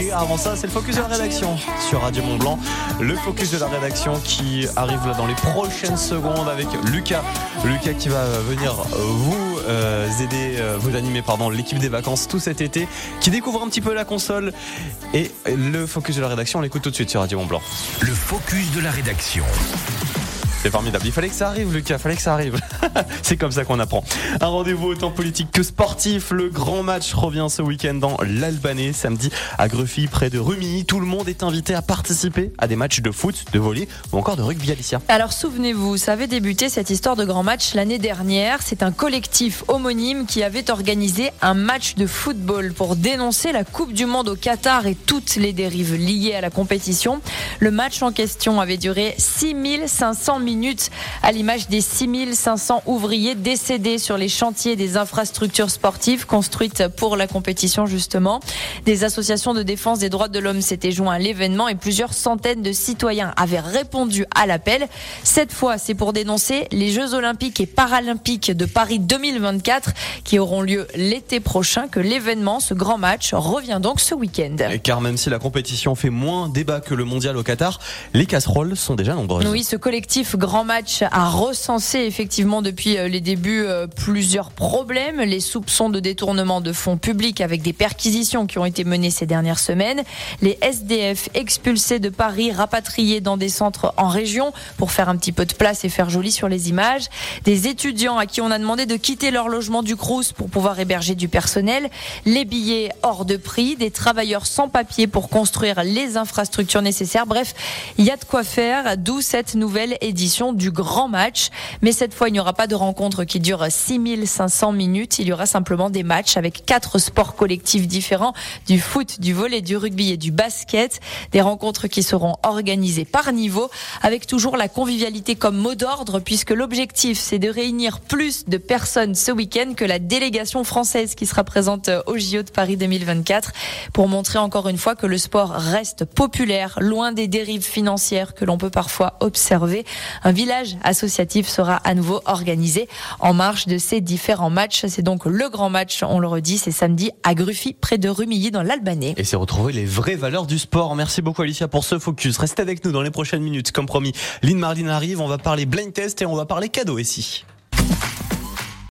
Et avant ça, c'est le focus de la rédaction sur Radio Mont Blanc. Le focus de la rédaction qui arrive là dans les prochaines secondes avec Lucas. Lucas qui va venir vous euh, aider, euh, vous animer pardon l'équipe des vacances tout cet été, qui découvre un petit peu la console. Et le focus de la rédaction, on l'écoute tout de suite sur Radio Mont Blanc. Le focus de la rédaction. C'est formidable. Il fallait que ça arrive, Lucas. Il fallait que ça arrive. c'est comme ça qu'on apprend. Un rendez-vous autant politique que sportif. Le grand match revient ce week-end dans l'Albanais, samedi à Gruffy, près de Rumilly. Tout le monde est invité à participer à des matchs de foot, de volley ou encore de rugby, Alicia. Alors souvenez-vous, ça avait débuté cette histoire de grand match l'année dernière. C'est un collectif homonyme qui avait organisé un match de football pour dénoncer la Coupe du Monde au Qatar et toutes les dérives liées à la compétition. Le match en question avait duré 6500 minutes minutes, à l'image des 6500 ouvriers décédés sur les chantiers des infrastructures sportives construites pour la compétition justement. Des associations de défense des droits de l'homme s'étaient joints à l'événement et plusieurs centaines de citoyens avaient répondu à l'appel. Cette fois, c'est pour dénoncer les Jeux olympiques et paralympiques de Paris 2024 qui auront lieu l'été prochain que l'événement, ce grand match, revient donc ce week-end. Car même si la compétition fait moins débat que le mondial au Qatar, les casseroles sont déjà nombreuses. Oui, ce collectif grand match a recensé effectivement depuis euh, les débuts euh, plusieurs problèmes, les soupçons de détournement de fonds publics avec des perquisitions qui ont été menées ces dernières semaines, les SDF expulsés de Paris, rapatriés dans des centres en région pour faire un petit peu de place et faire joli sur les images, des étudiants à qui on a demandé de quitter leur logement du Crous pour pouvoir héberger du personnel, les billets hors de prix, des travailleurs sans papier pour construire les infrastructures nécessaires. Bref, il y a de quoi faire, d'où cette nouvelle du grand match. Mais cette fois, il n'y aura pas de rencontre qui dure 6500 minutes. Il y aura simplement des matchs avec quatre sports collectifs différents, du foot, du volley, du rugby et du basket. Des rencontres qui seront organisées par niveau avec toujours la convivialité comme mot d'ordre puisque l'objectif, c'est de réunir plus de personnes ce week-end que la délégation française qui sera présente au JO de Paris 2024 pour montrer encore une fois que le sport reste populaire, loin des dérives financières que l'on peut parfois observer. Un village associatif sera à nouveau organisé en marge de ces différents matchs. C'est donc le grand match, on le redit, c'est samedi à Gruffy, près de Rumilly, dans l'Albanais. Et c'est retrouver les vraies valeurs du sport. Merci beaucoup Alicia pour ce focus. Restez avec nous dans les prochaines minutes. Comme promis, Lynn Marlin arrive, on va parler blind test et on va parler cadeau ici.